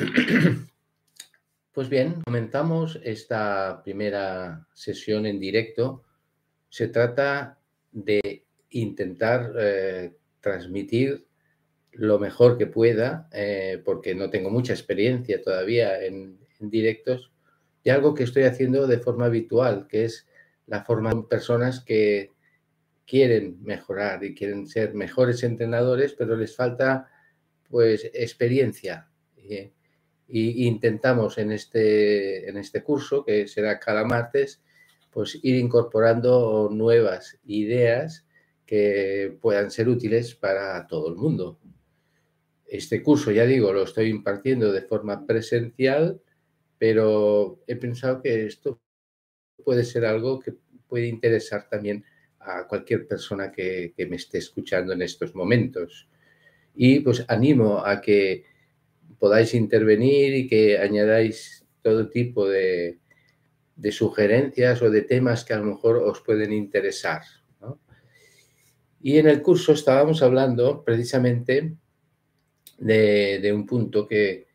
Pues bien, comenzamos esta primera sesión en directo. Se trata de intentar eh, transmitir lo mejor que pueda, eh, porque no tengo mucha experiencia todavía en, directos, y algo que estoy haciendo de forma habitual, que es la forma de personas que quieren mejorar y quieren ser mejores entrenadores, pero les falta pues experiencia. Y, intentamos en este, en este curso, que será cada martes, pues ir incorporando nuevas ideas que puedan ser útiles para todo el mundo. Este curso, ya digo, lo estoy impartiendo de forma presencial, pero he pensado que esto puede ser algo que puede interesar también a cualquier persona que, me esté escuchando en estos momentos. Y pues animo a que podáis intervenir y que añadáis todo tipo de, sugerencias o de temas que a lo mejor os pueden interesar. Y en el curso estábamos hablando precisamente de, un punto que,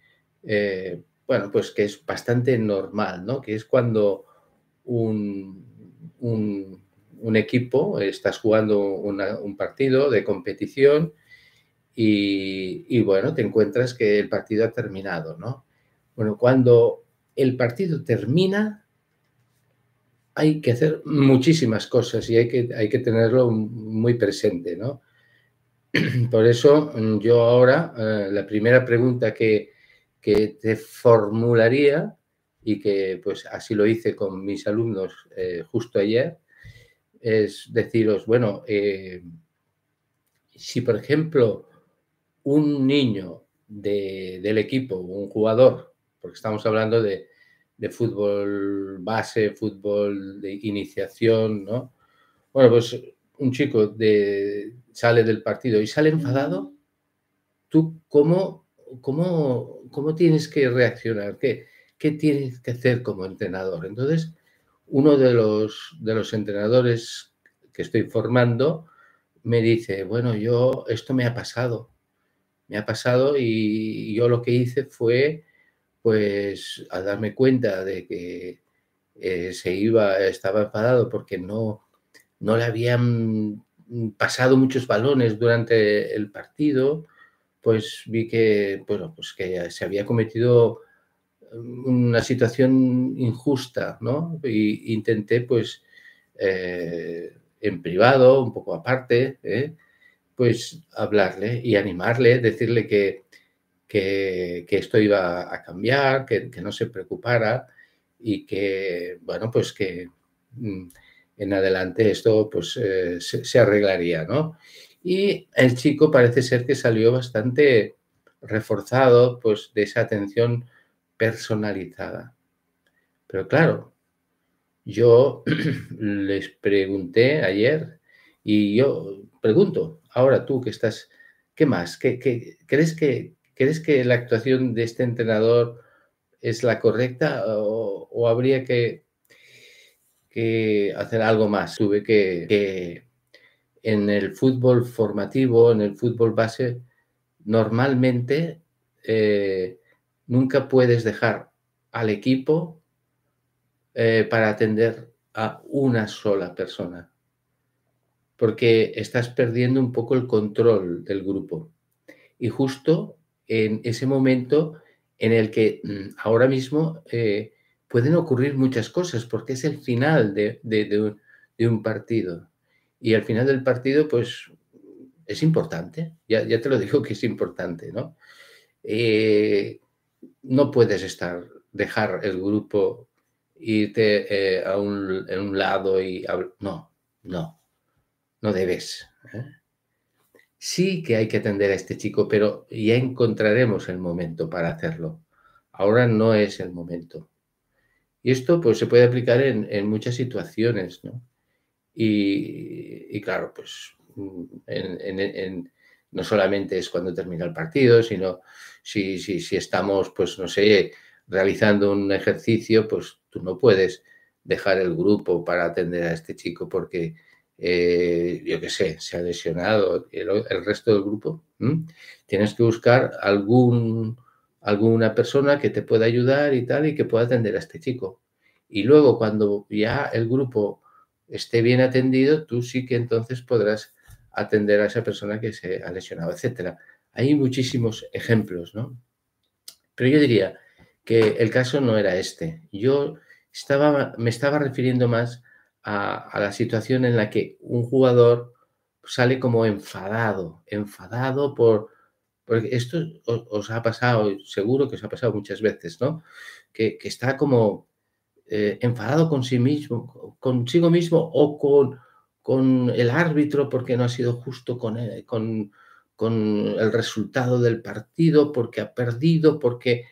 eh, bueno, pues que es bastante normal, ¿no? Que es cuando un, un, equipo, estás jugando un partido de competición y, bueno, te encuentras que el partido ha terminado, ¿no? Bueno, cuando el partido termina, hay que hacer muchísimas cosas y hay que, hay que tenerlo muy presente, ¿no? Por eso mm, yo ahora, eh, la primera pregunta que, te formularía y que pues así lo hice con mis alumnos eh, justo ayer, es deciros, bueno, eh, si por ejemplo un niño del equipo, un jugador, porque estamos hablando de, de fútbol base, fútbol de iniciación, ¿no? Bueno, pues un chico de, sale del partido y sale enfadado, ¿tú cómo, cómo, cómo tienes que reaccionar? ¿Qué, ¿Qué tienes que hacer como entrenador? Entonces, uno de los, de los entrenadores que estoy formando me dice, bueno, yo, esto me ha pasado, me ha pasado y yo lo que hice fue, pues, al darme cuenta de que eh, se iba, estaba enfadado porque no, no le habían pasado muchos balones durante el partido, pues vi que, bueno, pues que se había cometido una situación injusta, ¿no? Y intenté, pues, eh, en privado, un poco aparte, ¿eh? Pues hablarle y animarle, decirle que, que, esto iba a cambiar, que, no se preocupara y que, bueno, pues que mm, en adelante esto pues eh, se, arreglaría, ¿no? Y el chico parece ser que salió bastante reforzado pues de esa atención personalizada. Pero claro, yo les pregunté ayer y yo pregunto, ahora tú que estás, ¿qué más? ¿Qué, crees que, ¿Crees que la actuación de este entrenador es la correcta o habría que que hacer algo más. Tuve que, en el fútbol formativo, en el fútbol base, normalmente eh, nunca puedes dejar al equipo eh, para atender a una sola persona, porque estás perdiendo un poco el control del grupo. Y justo en ese momento en el que mm, ahora mismo eh, pueden ocurrir muchas cosas porque es el final de, un, partido. Y al final del partido, pues es importante, ya, te lo digo que es importante, ¿no? Eh, no puedes estar, dejar el grupo, irte eh, a un, en un lado y... No, no, no debes. ¿eh? Sí que hay que atender a este chico, pero ya encontraremos el momento para hacerlo. Ahora no es el momento. Y esto pues, se puede aplicar en, muchas situaciones, ¿no? Y, claro, pues no solamente es cuando termina el partido, sino si, si, si, estamos, pues no sé, realizando un ejercicio, pues tú no puedes dejar el grupo para atender a este chico porque, eh, yo qué sé, se ha lesionado el, resto del grupo. Tienes que buscar algún alguna persona que te pueda ayudar y tal y que pueda atender a este chico. Y luego cuando ya el grupo esté bien atendido, tú sí que entonces podrás atender a esa persona que se ha lesionado, etcétera. Hay muchísimos ejemplos, ¿no? Pero yo diría que el caso no era este. Yo estaba, me estaba refiriendo más a, la situación en la que un jugador sale como enfadado, enfadado por... Porque esto os, ha pasado, seguro que os ha pasado muchas veces, ¿no? Que, está como eh, enfadado con sí mismo, consigo mismo o con, con el árbitro porque no ha sido justo con, con, con el resultado del partido, porque ha perdido, porque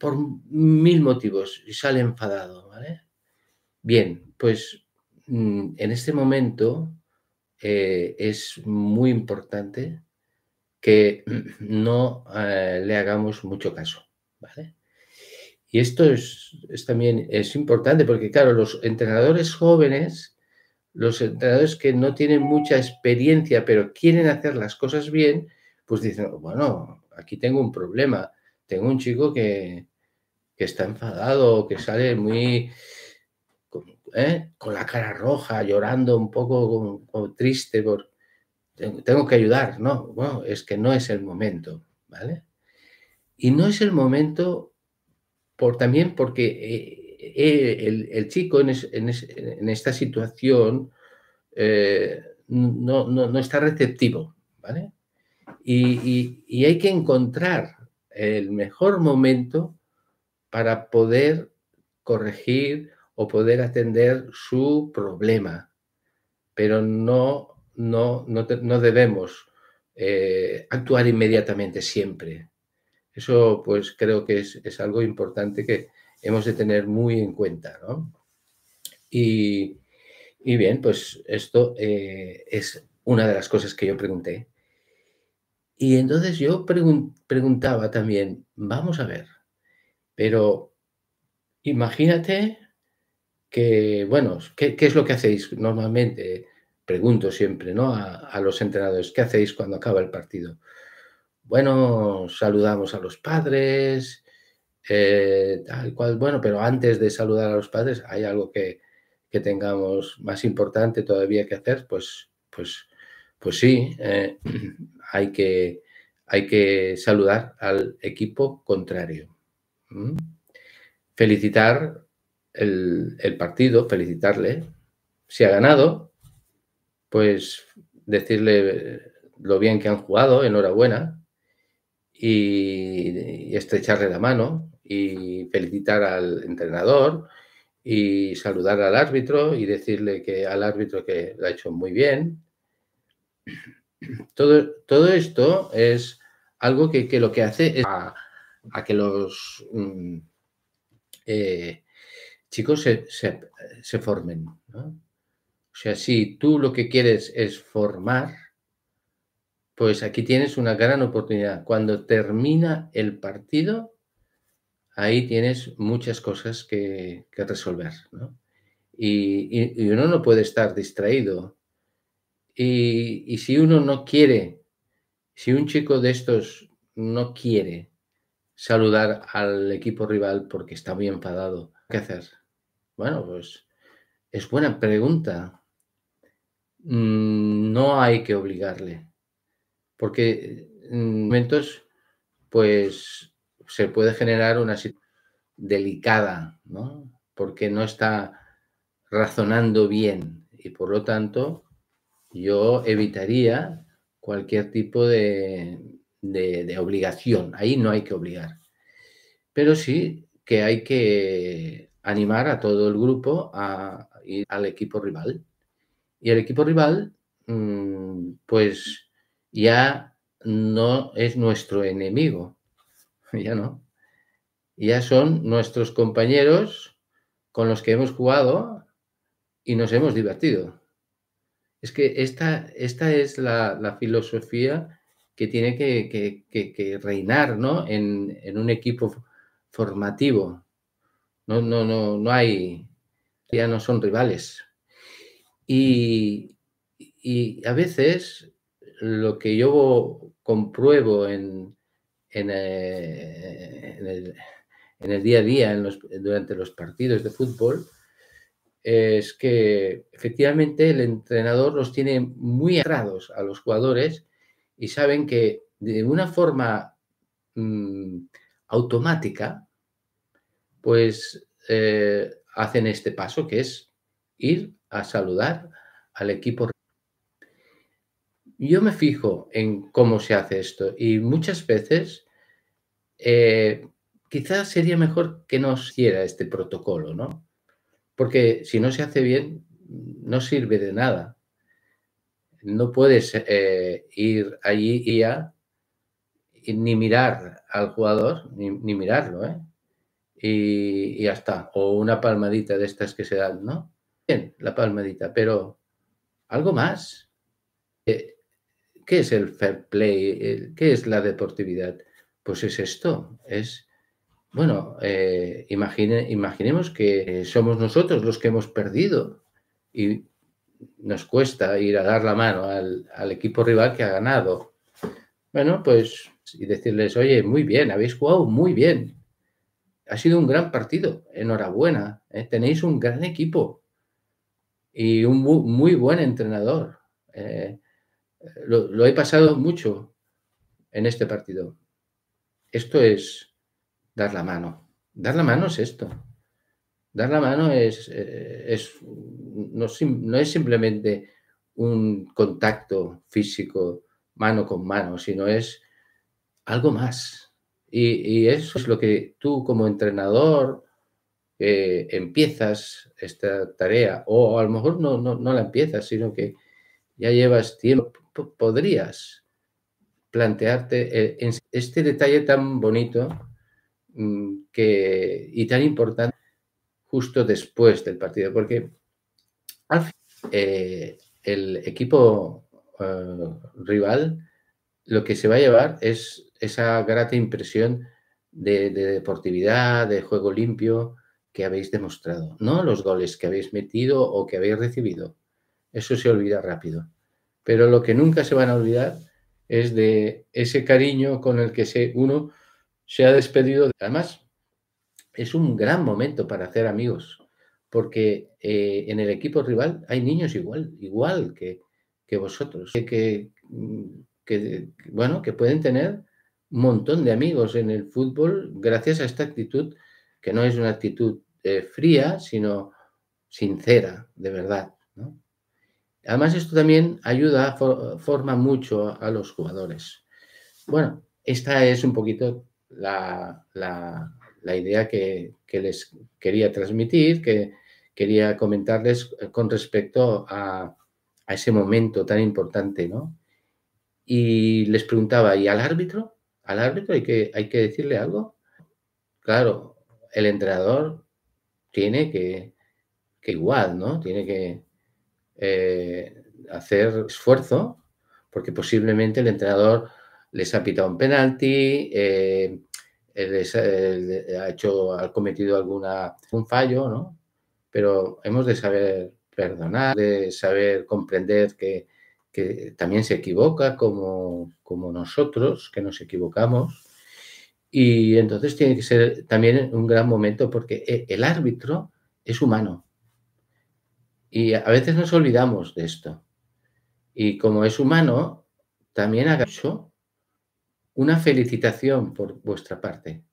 por mil motivos y sale enfadado, ¿vale? Bien, pues en este momento eh, es muy importante que no eh, le hagamos mucho caso, ¿vale? Y esto es, también es importante porque, claro, los entrenadores jóvenes, los entrenadores que no tienen mucha experiencia pero quieren hacer las cosas bien, pues dicen, bueno, aquí tengo un problema, tengo un chico que, está enfadado, que sale muy ¿eh? con, la cara roja, llorando un poco como, triste por tengo que ayudar, no, bueno, es que no es el momento, ¿vale? Y no es el momento por también porque eh, eh, el, chico en, esta situación no, está receptivo, ¿vale? y hay que encontrar el mejor momento para poder corregir o poder atender su problema. Pero no, no, no, debemos eh, actuar inmediatamente siempre. Eso pues creo que es, algo importante que hemos de tener muy en cuenta. Y, bien, pues esto eh, es una de las cosas que yo pregunté. Y entonces yo preguntaba también, vamos a ver, pero imagínate que, bueno, ¿qué, es lo que hacéis normalmente? Pregunto siempre, ¿no? A, los entrenadores, ¿qué hacéis cuando acaba el partido? Bueno, saludamos a los padres, eh, tal cual, bueno, pero antes de saludar a los padres, ¿hay algo que, tengamos más importante todavía que hacer? Pues, pues, pues sí, eh, hay, que, hay que saludar al equipo contrario. Felicitar el, partido, felicitarle. Si ha ganado, pues decirle lo bien que han jugado, enhorabuena, y, estrecharle la mano y felicitar al entrenador y saludar al árbitro y decirle que al árbitro que lo ha hecho muy bien. Todo, todo esto es algo que, lo que hace es a que los mm, eh, chicos se, formen. O sea, si tú lo que quieres es formar, pues aquí tienes una gran oportunidad. Cuando termina el partido, ahí tienes muchas cosas que, resolver. Y, uno no puede estar distraído. y si uno no quiere, si un chico de estos no quiere saludar al equipo rival porque está muy enfadado. ¿Qué hacer? Bueno, pues es buena pregunta. Mm, no hay que obligarle, porque en momentos, pues se puede generar una situación delicada, ¿no? Porque no está razonando bien y por lo tanto yo evitaría cualquier tipo de, de, obligación. Ahí no hay que obligar. Pero sí que hay que animar a todo el grupo a ir al equipo rival. Y el equipo rival, mm, pues ya no es nuestro enemigo, ya no. Ya son nuestros compañeros con los que hemos jugado y nos hemos divertido. Es que esta, esta es la, filosofía que tiene que, reinar ¿no? en, un equipo formativo. No, no, no, no hay, ya no son rivales. Y, a veces lo que yo compruebo en, en, el, día a día, durante los partidos de fútbol, es que efectivamente el entrenador los tiene muy atrados a los jugadores y saben que de una forma mm, automática, pues eh, hacen este paso que es ir a saludar al equipo. Yo me fijo en cómo se hace esto y muchas veces eh, quizás sería mejor que no hiciera este protocolo, ¿no? Porque si no se hace bien, no sirve de nada. No puedes eh, ir allí y ya ni mirar al jugador, ni, mirarlo, ¿eh? Y, ya está. O una palmadita de estas que se dan, ¿no? Bien, la palmadita, pero algo más. Eh, ¿Qué es el fair play? ¿Qué es la deportividad? Pues es esto, es bueno, eh, imaginemos que somos nosotros los que hemos perdido y nos cuesta ir a dar la mano al, equipo rival que ha ganado. Bueno, pues y decirles, oye, muy bien, habéis jugado muy bien. Ha sido un gran partido, enhorabuena, ¿eh? tenéis un gran equipo y un muy, buen entrenador. Eh, lo he pasado mucho en este partido. Esto es dar la mano. Dar la mano es esto. Dar la mano es, eh, no, es simplemente un contacto físico mano con mano, sino es algo más. Y, eso es lo que tú como entrenador empiezas esta tarea, o a lo mejor no, no, la empiezas, sino que ya llevas tiempo, podrías plantearte eh, este detalle tan bonito Mm, que, y tan importante justo después del partido, porque al final eh, el equipo eh, rival lo que se va a llevar es esa grata impresión de, deportividad, de juego limpio que habéis demostrado, no los goles que habéis metido o que habéis recibido. Eso se olvida rápido. Pero lo que nunca se van a olvidar es de ese cariño con el que se, uno se ha despedido. Además, es un gran momento para hacer amigos, porque eh, en el equipo rival hay niños igual, igual que, vosotros, que, que, bueno, que pueden tener un montón de amigos en el fútbol gracias a esta actitud, que no es una actitud eh, fría, sino sincera, de verdad. Además, esto también ayuda, forma mucho a los jugadores. Bueno, esta es un poquito la, idea que, les quería transmitir, que quería comentarles con respecto a, ese momento tan importante, ¿no? Y les preguntaba, ¿y al árbitro? ¿Al árbitro hay que, hay que decirle algo? Claro, el entrenador tiene que, que igual, ¿no? Tiene que eh, hacer esfuerzo, porque posiblemente el entrenador les ha pitado un penalti, eh, les, ha hecho, ha cometido alguna, un fallo, ¿no? Pero hemos de saber perdonar, de saber comprender que, también se equivoca como, como nosotros, que nos equivocamos. Y entonces tiene que ser también un gran momento porque e, el árbitro es humano. Y a veces nos olvidamos de esto. Y como es humano, también ha hecho una felicitación por vuestra parte.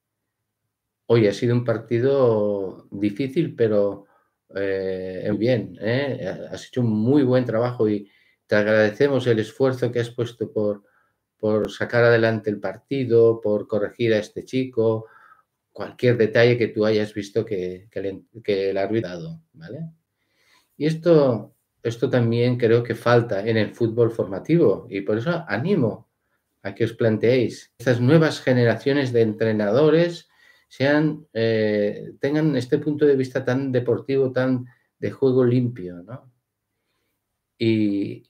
Hoy ha sido un partido difícil, pero eh, bien. ¿eh? Has hecho un muy buen trabajo y te agradecemos el esfuerzo que has puesto por, por sacar adelante el partido, por corregir a este chico, cualquier detalle que tú hayas visto que, que, el árbitro ha dado. ¿vale? Y esto, esto también creo que falta en el fútbol formativo y por eso animo a que os planteéis estas nuevas generaciones de entrenadores sean, eh, tengan este punto de vista tan deportivo, tan de juego limpio, ¿no? Y,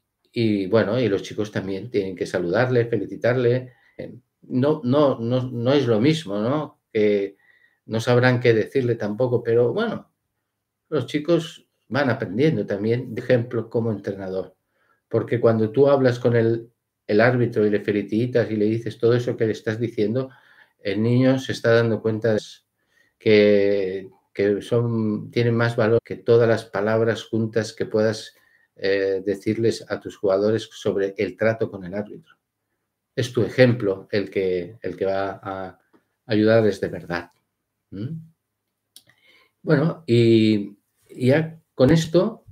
bueno, y los chicos también tienen que saludarle, felicitarle. No, no, no, no es lo mismo, ¿no? Que no sabrán qué decirle tampoco, pero bueno, los chicos van aprendiendo también de ejemplo como entrenador. Porque cuando tú hablas con el el árbitro y le felicitas y le dices todo eso que le estás diciendo, el niño se está dando cuenta que, que son, tienen más valor que todas las palabras juntas que puedas eh, decirles a tus jugadores sobre el trato con el árbitro. Es tu ejemplo el que, el que va a ayudarles de verdad. Bueno, y ya con esto,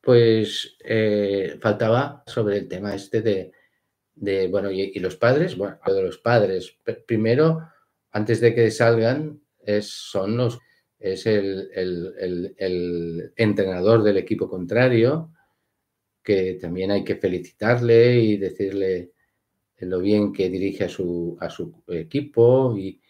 pues eh, faltaba sobre el tema este de, bueno, y, los padres, bueno, de los padres, primero, antes de que salgan, es, son los, es el, el, entrenador del equipo contrario, que también hay que felicitarle y decirle lo bien que dirige a su, a su equipo y,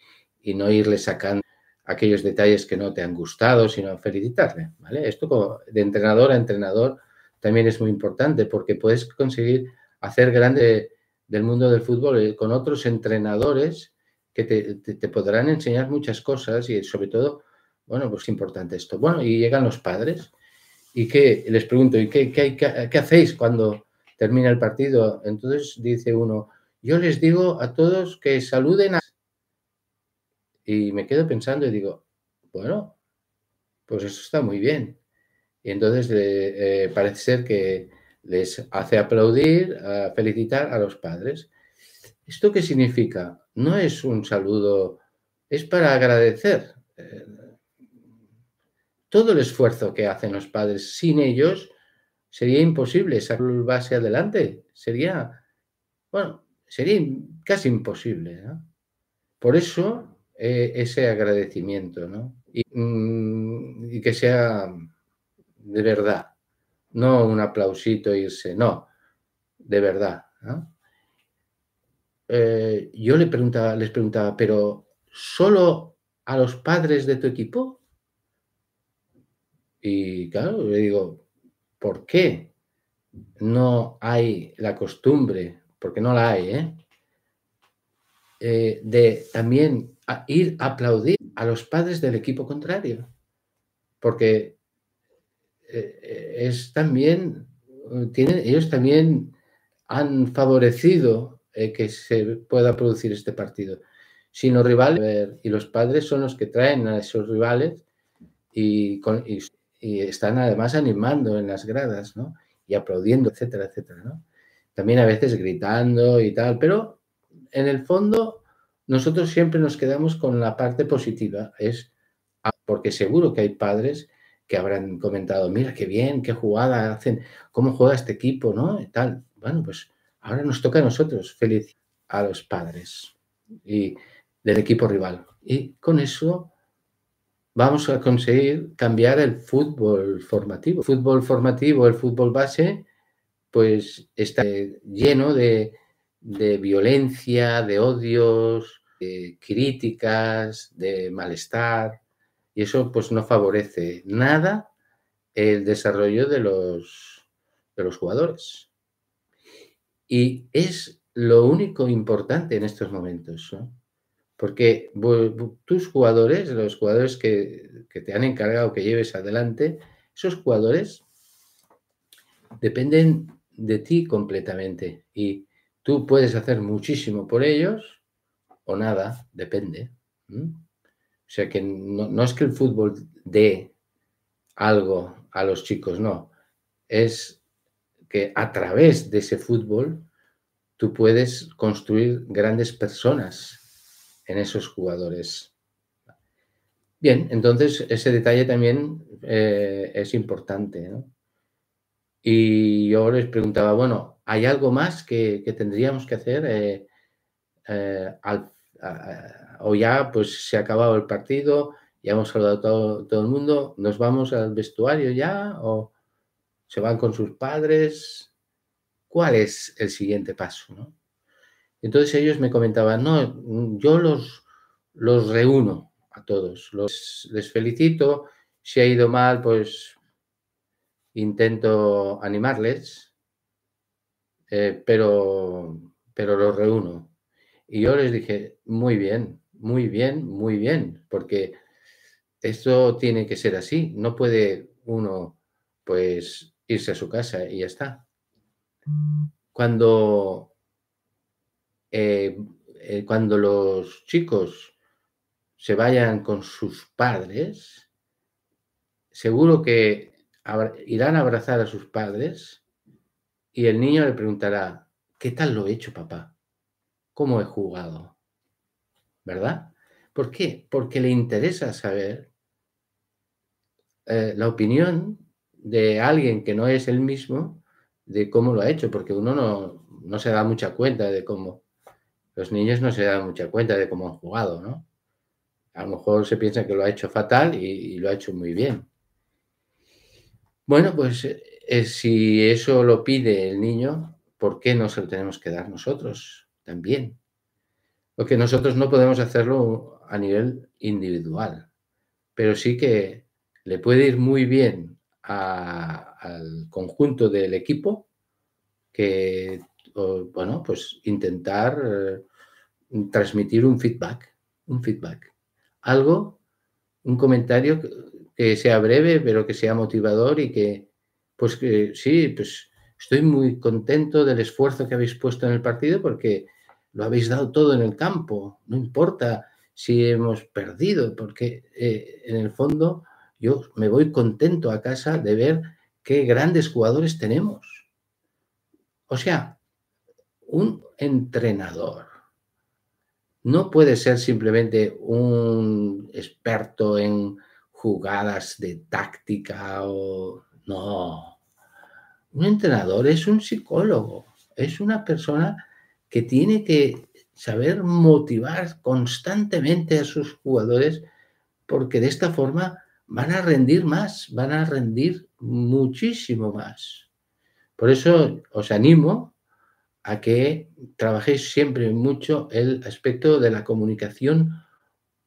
y no irle sacando aquellos detalles que no te han gustado, sino felicitarle. ¿vale? Esto de entrenador a entrenador también es muy importante porque puedes conseguir hacer grande del mundo del fútbol eh, con otros entrenadores que te, podrán enseñar muchas cosas y sobre todo, bueno, pues es importante esto. Bueno, y llegan los padres y que les pregunto, ¿y qué, qué, qué hacéis cuando termina el partido? Entonces dice uno, yo les digo a todos que saluden a y me quedo pensando y digo, bueno, pues eso está muy bien. Y entonces eh, parece ser que les hace aplaudir, felicitar a los padres. ¿Esto qué significa? No es un saludo, es para agradecer eh, todo el esfuerzo que hacen los padres. Sin ellos sería imposible sacar el base adelante. Sería, bueno, sería casi imposible. Por eso eh, ese agradecimiento, ¿no? Mm, y, que sea de verdad, no un aplausito e irse, no, de verdad. Eh, yo le preguntaba, les preguntaba, pero ¿solo a los padres de tu equipo? Y claro, le digo, ¿por qué no hay la costumbre? Porque no la hay, ¿eh? eh de también ir a aplaudir a los padres del equipo contrario, porque eh, es también, tienen, ellos también han favorecido eh, que se pueda producir este partido. Si los rivales, y los padres son los que traen a esos rivales y, están además animando en las gradas, ¿no? Y aplaudiendo, etcétera, etcétera, ¿no? También a veces gritando y tal, pero en el fondo nosotros siempre nos quedamos con la parte positiva, es ah, porque seguro que hay padres que habrán comentado, mira qué bien, qué jugada hacen, cómo juega este equipo, ¿no? Y tal. Bueno, pues ahora nos toca a nosotros feliz a los padres y del equipo rival. Y con eso vamos a conseguir cambiar el fútbol formativo. El fútbol formativo, el fútbol base, pues está lleno de, de violencia, de odios, de críticas, de malestar, y eso pues no favorece nada el desarrollo de los, de los jugadores. Y es lo único importante en estos momentos, porque tus jugadores, los jugadores que, te han encargado que lleves adelante, esos jugadores dependen de ti completamente y tú puedes hacer muchísimo por ellos o nada, depende. O sea que no, es que el fútbol dé algo a los chicos, no. Es que a través de ese fútbol tú puedes construir grandes personas en esos jugadores. Bien, entonces ese detalle también eh, es importante. Y yo les preguntaba, bueno, ¿hay algo más que, tendríamos que hacer? Eh, eh, o ya pues se ha acabado el partido, ya hemos saludado a todo, todo, el mundo, nos vamos al vestuario ya o se van con sus padres. ¿Cuál es el siguiente paso? Entonces ellos me comentaban, no, yo los, los reúno a todos, los, les felicito, si ha ido mal, pues intento animarles, eh, pero, pero los reúno. Y yo les dije, muy bien, muy bien, muy bien, porque esto tiene que ser así. No puede uno, pues, irse a su casa y ya está. Cuando eh, eh, cuando los chicos se vayan con sus padres, seguro que irán a abrazar a sus padres y el niño le preguntará, ¿qué tal lo he hecho, papá? ¿Cómo he jugado? ¿Verdad? ¿Por qué? Porque le interesa saber eh, la opinión de alguien que no es el mismo de cómo lo ha hecho, porque uno no, no se da mucha cuenta de cómo, los niños no se dan mucha cuenta de cómo han jugado, ¿no? A lo mejor se piensa que lo ha hecho fatal y, lo ha hecho muy bien. Bueno, pues eh, si eso lo pide el niño, ¿por qué no se lo tenemos que dar nosotros también? Porque nosotros no podemos hacerlo a nivel individual, pero sí que le puede ir muy bien al conjunto del equipo que, bueno, pues intentar eh, transmitir un feedback, un feedback. Algo, un comentario que, sea breve, pero que sea motivador y que, pues que sí, pues estoy muy contento del esfuerzo que habéis puesto en el partido porque lo habéis dado todo en el campo. No importa si hemos perdido, porque eh, en el fondo yo me voy contento a casa de ver qué grandes jugadores tenemos. O sea, un entrenador no puede ser simplemente un experto en jugadas de táctica o no. Un entrenador es un psicólogo, es una persona que tiene que saber motivar constantemente a sus jugadores porque de esta forma van a rendir más, van a rendir muchísimo más. Por eso os animo a que trabajéis siempre mucho el aspecto de la comunicación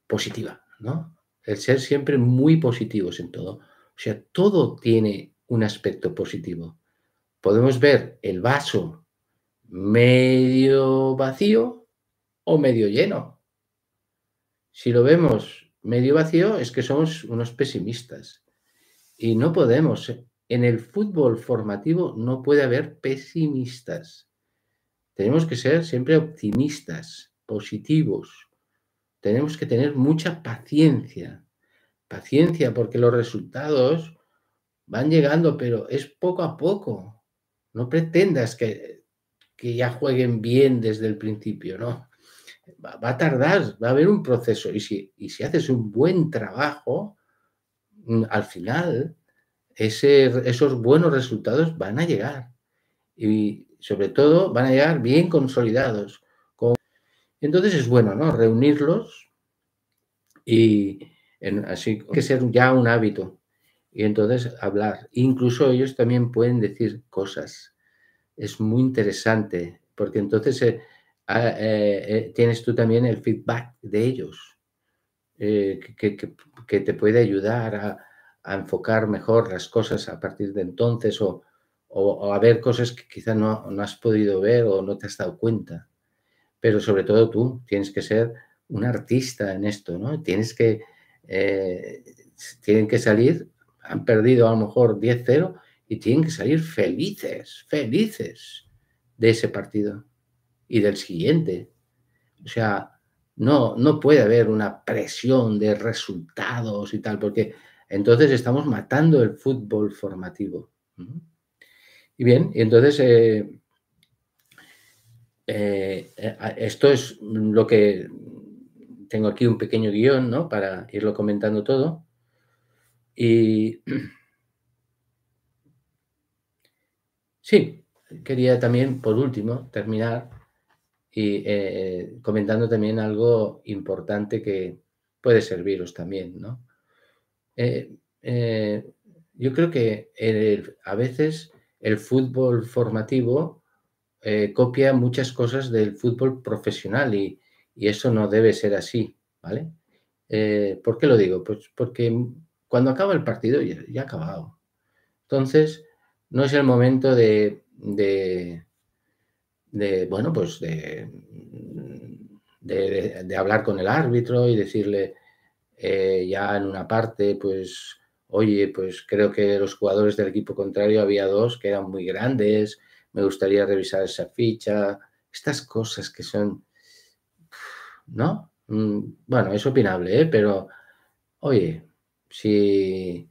positiva, ¿no? El ser siempre muy positivos en todo. O sea, todo tiene un aspecto positivo. Podemos ver el vaso medio vacío o medio lleno. Si lo vemos medio vacío es que somos unos pesimistas. Y no podemos. En el fútbol formativo no puede haber pesimistas. Tenemos que ser siempre optimistas, positivos. Tenemos que tener mucha paciencia. Paciencia porque los resultados van llegando, pero es poco a poco. No pretendas que, que ya jueguen bien desde el principio, ¿no? Va, a tardar, va a haber un proceso. Y si, y si haces un buen trabajo, mm, al final esos buenos resultados van a llegar. Y sobre todo van a llegar bien consolidados. Entonces es bueno, ¿no? Reunirlos y así que ser ya un hábito. Y entonces hablar. Incluso ellos también pueden decir cosas. Es muy interesante porque entonces eh, ah, eh, eh, tienes tú también el feedback de ellos que, te puede ayudar a, a enfocar mejor las cosas a partir de entonces o, o, a ver cosas que quizás no, no, has podido ver o no te has dado cuenta. Pero sobre todo tú tienes que ser un artista en esto, ¿no? Tienes que, eh, tienen que salir, han perdido a lo mejor 10-0 y tienen que salir felices, felices de ese partido y del siguiente. O sea, no, no puede haber una presión de resultados y tal, porque entonces estamos matando el fútbol formativo. Y bien, y entonces eh, eh, eh, esto es lo que tengo aquí un pequeño guion, ¿no? Para irlo comentando todo. Y sí, quería también, por último, terminar y comentando también algo importante que puede serviros también, ¿no? yo creo que a veces el fútbol formativo eh, copia muchas cosas del fútbol profesional y, eso no debe ser así, ¿vale? Eh, ¿Por qué lo digo? Pues porque cuando acaba el partido ya, ha acabado. Entonces, no es el momento de, de, bueno, pues de, de, hablar con el árbitro y decirle eh, ya en una parte, pues oye, pues creo que los jugadores del equipo contrario había dos que eran muy grandes, me gustaría revisar esa ficha, estas cosas que son ¿no? Mm, bueno, es opinable, ¿eh? pero oye, si,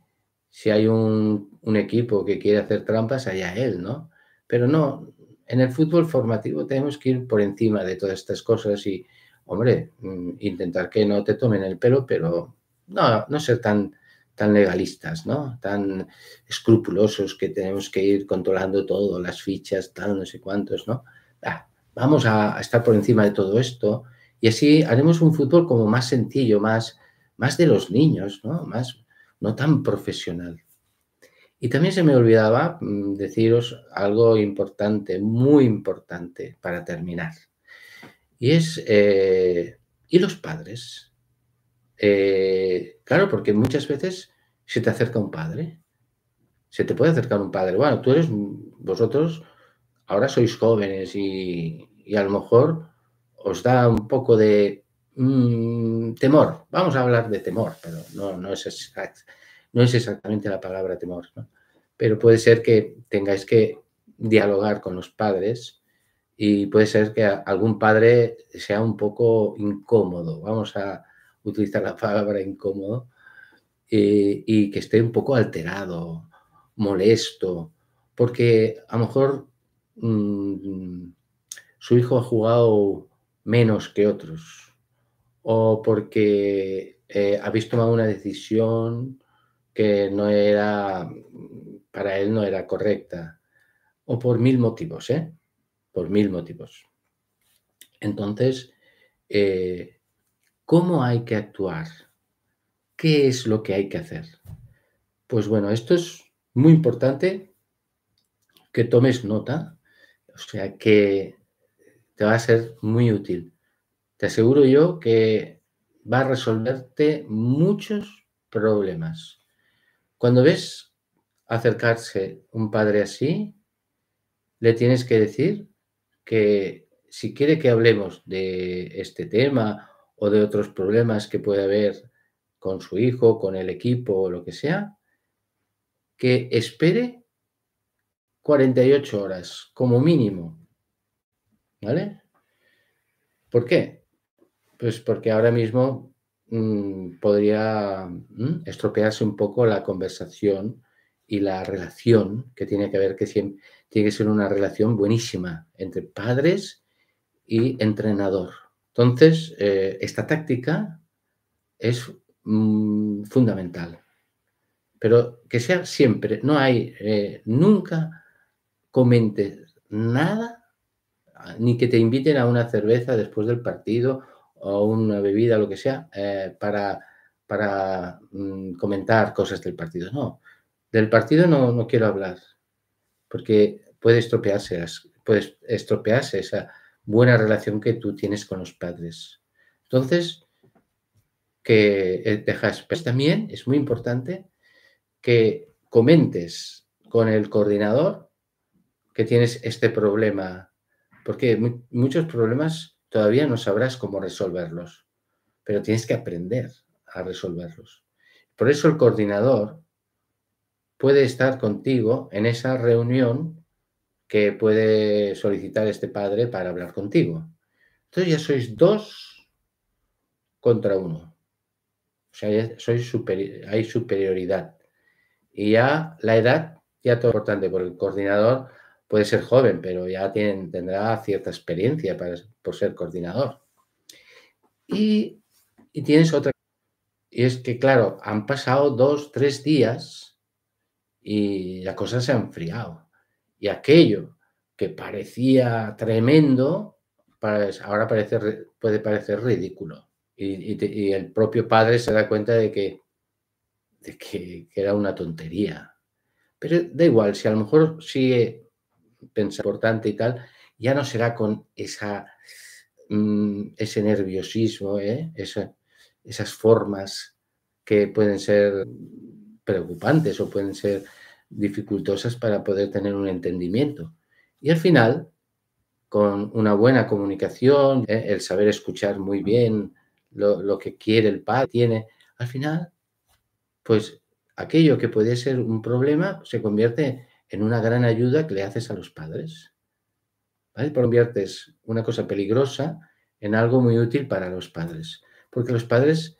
si hay un, equipo que quiere hacer trampas, allá él, ¿no? Pero no, en el fútbol formativo tenemos que ir por encima de todas estas cosas y, hombre, mm, intentar que no te tomen el pelo, pero no, no ser tan, tan legalistas, ¿no? Tan escrupulosos que tenemos que ir controlando todo, las fichas, tal, no sé cuántos, ¿no? Ah, vamos a, estar por encima de todo esto y así haremos un fútbol como más sencillo, más, más de los niños, ¿no? Más, no tan profesional. Y también se me olvidaba mm, deciros algo importante, muy importante para terminar. Y es, eh, ¿y los padres? Eh, claro, porque muchas veces se te acerca un padre. Se te puede acercar un padre. Bueno, tú eres, vosotros ahora sois jóvenes y, a lo mejor os da un poco de mm, temor. Vamos a hablar de temor, pero no, no, es, no es exactamente la palabra temor. Pero puede ser que tengáis que dialogar con los padres y puede ser que algún padre sea un poco incómodo. Vamos a utilizar la palabra incómodo eh, y que esté un poco alterado, molesto, porque a lo mejor mm, su hijo ha jugado menos que otros o porque eh, habéis tomado una decisión que no era, para él no era correcta, o por mil motivos, ¿eh? Por mil motivos. Entonces, eh, ¿cómo hay que actuar? ¿Qué es lo que hay que hacer? Pues bueno, esto es muy importante que tomes nota, o sea que te va a ser muy útil. Te aseguro yo que va a resolverte muchos problemas. Cuando ves acercarse un padre así, le tienes que decir que si quiere que hablemos de este tema o de otros problemas que puede haber con su hijo, con el equipo o lo que sea, que espere 48 horas como mínimo. ¿Vale? ¿Por qué? Pues porque ahora mismo mmm, podría mmm, estropearse un poco la conversación y la relación que tiene que ver, que siempre, tiene que ser una relación buenísima entre padres y entrenador. Entonces, eh, esta táctica es Mm, fundamental. Pero que sea siempre, no hay, eh, nunca comentes nada, ni que te inviten a una cerveza después del partido o una bebida, lo que sea, eh, para, para mm, comentar cosas del partido. No, del partido no, no quiero hablar, porque puede estropearse, puede estropearse esa buena relación que tú tienes con los padres. Entonces, que eh, dejas. Pues también es muy importante que comentes con el coordinador que tienes este problema, porque muchos problemas todavía no sabrás cómo resolverlos, pero tienes que aprender a resolverlos. Por eso el coordinador puede estar contigo en esa reunión que puede solicitar este padre para hablar contigo. Entonces ya sois dos contra uno. O sea, soy hay superioridad. Y ya la edad, ya todo importante, porque el coordinador puede ser joven, pero ya tendrá cierta experiencia para, por ser coordinador. Y, y tienes otra. Y es que, claro, han pasado dos, tres días y la cosa se ha enfriado. Y aquello que parecía tremendo, ahora parece, puede parecer ridículo y, el propio padre se da cuenta de que, de que, era una tontería. Pero da igual, si a lo mejor sigue pensando importante y tal, ya no será con esa, mm, ese nerviosismo, ¿eh? esas formas que pueden ser preocupantes o pueden ser dificultosas para poder tener un entendimiento. Y al final, con una buena comunicación, ¿eh? el saber escuchar muy bien lo, que quiere el padre, tiene, al final, pues aquello que puede ser un problema se convierte en una gran ayuda que le haces a los padres. ¿Vale? Conviertes una cosa peligrosa en algo muy útil para los padres, porque los padres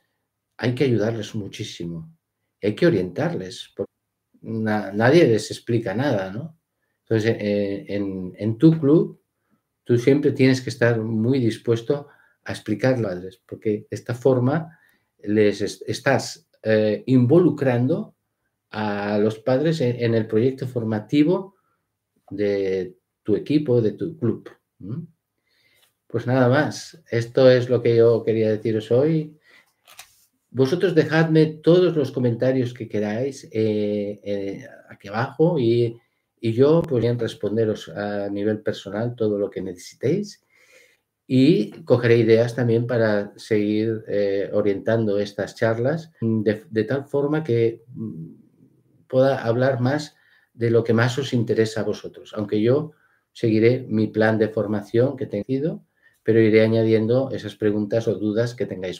hay que ayudarles muchísimo, hay que orientarles, porque nadie les explica nada, ¿no? Entonces, eh, en, tu club, tú siempre tienes que estar muy dispuesto a explicarles, porque de esta forma les estás eh, involucrando a los padres en, el proyecto formativo de tu equipo, de tu club. Pues nada más, esto es lo que yo quería deciros hoy. Vosotros dejadme todos los comentarios que queráis eh, eh, aquí abajo y, yo podría responderos a nivel personal todo lo que necesitéis. Y cogeré ideas también para seguir eh, orientando estas charlas de, de, tal forma que mm, pueda hablar más de lo que más os interesa a vosotros, aunque yo seguiré mi plan de formación que he tenido pero iré añadiendo esas preguntas o dudas que tengáis